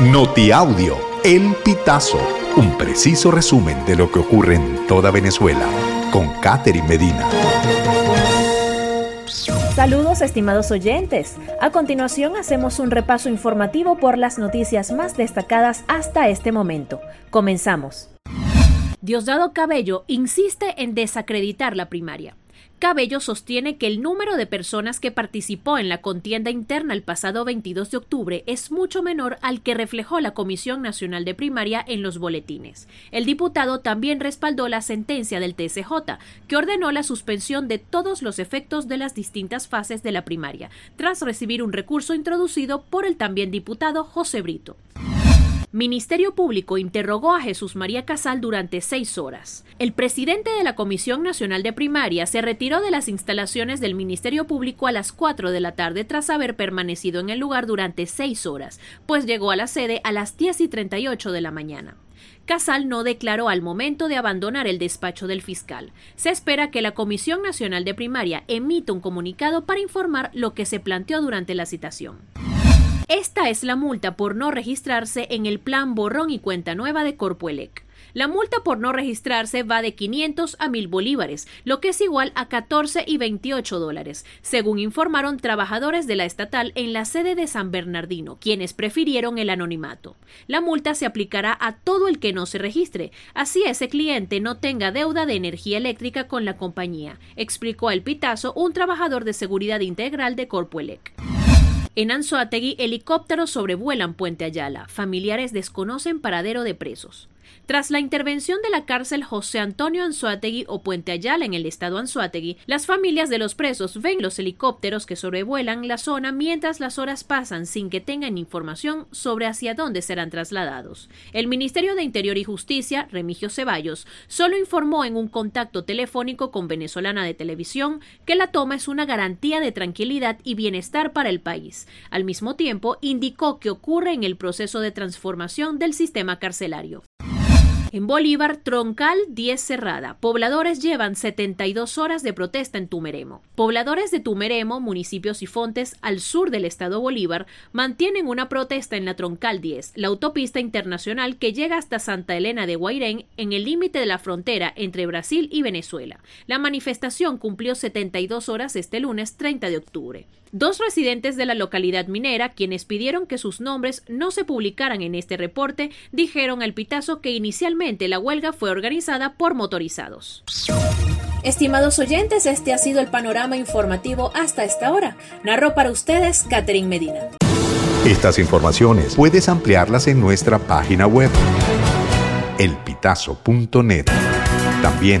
Notiaudio, El Pitazo, un preciso resumen de lo que ocurre en toda Venezuela, con Catherine Medina. Saludos estimados oyentes. A continuación hacemos un repaso informativo por las noticias más destacadas hasta este momento. Comenzamos. Diosdado Cabello insiste en desacreditar la primaria. Cabello sostiene que el número de personas que participó en la contienda interna el pasado 22 de octubre es mucho menor al que reflejó la Comisión Nacional de Primaria en los boletines. El diputado también respaldó la sentencia del TCJ, que ordenó la suspensión de todos los efectos de las distintas fases de la primaria, tras recibir un recurso introducido por el también diputado José Brito. Ministerio Público interrogó a Jesús María Casal durante seis horas. El presidente de la Comisión Nacional de Primaria se retiró de las instalaciones del Ministerio Público a las 4 de la tarde tras haber permanecido en el lugar durante seis horas, pues llegó a la sede a las 10 y 38 de la mañana. Casal no declaró al momento de abandonar el despacho del fiscal. Se espera que la Comisión Nacional de Primaria emita un comunicado para informar lo que se planteó durante la citación. Esta es la multa por no registrarse en el plan borrón y cuenta nueva de Corpoelec. La multa por no registrarse va de 500 a 1000 bolívares, lo que es igual a 14 y 28 dólares, según informaron trabajadores de la estatal en la sede de San Bernardino, quienes prefirieron el anonimato. La multa se aplicará a todo el que no se registre, así ese cliente no tenga deuda de energía eléctrica con la compañía, explicó el Pitazo, un trabajador de seguridad integral de Corpoelec. En Anzoátegui, helicópteros sobrevuelan Puente Ayala. Familiares desconocen paradero de presos. Tras la intervención de la cárcel José Antonio Anzuategui o Puente Ayala en el estado Anzuategui, las familias de los presos ven los helicópteros que sobrevuelan la zona mientras las horas pasan sin que tengan información sobre hacia dónde serán trasladados. El Ministerio de Interior y Justicia, Remigio Ceballos, solo informó en un contacto telefónico con Venezolana de Televisión que la toma es una garantía de tranquilidad y bienestar para el país. Al mismo tiempo, indicó que ocurre en el proceso de transformación del sistema carcelario. En Bolívar, Troncal 10 cerrada. Pobladores llevan 72 horas de protesta en Tumeremo. Pobladores de Tumeremo, municipios y fontes al sur del estado Bolívar, mantienen una protesta en la Troncal 10, la autopista internacional que llega hasta Santa Elena de Guairén en el límite de la frontera entre Brasil y Venezuela. La manifestación cumplió 72 horas este lunes 30 de octubre. Dos residentes de la localidad minera, quienes pidieron que sus nombres no se publicaran en este reporte, dijeron al Pitazo que inicialmente la huelga fue organizada por motorizados. Estimados oyentes, este ha sido el panorama informativo hasta esta hora. Narró para ustedes Catherine Medina. Estas informaciones puedes ampliarlas en nuestra página web elpitazo.net. También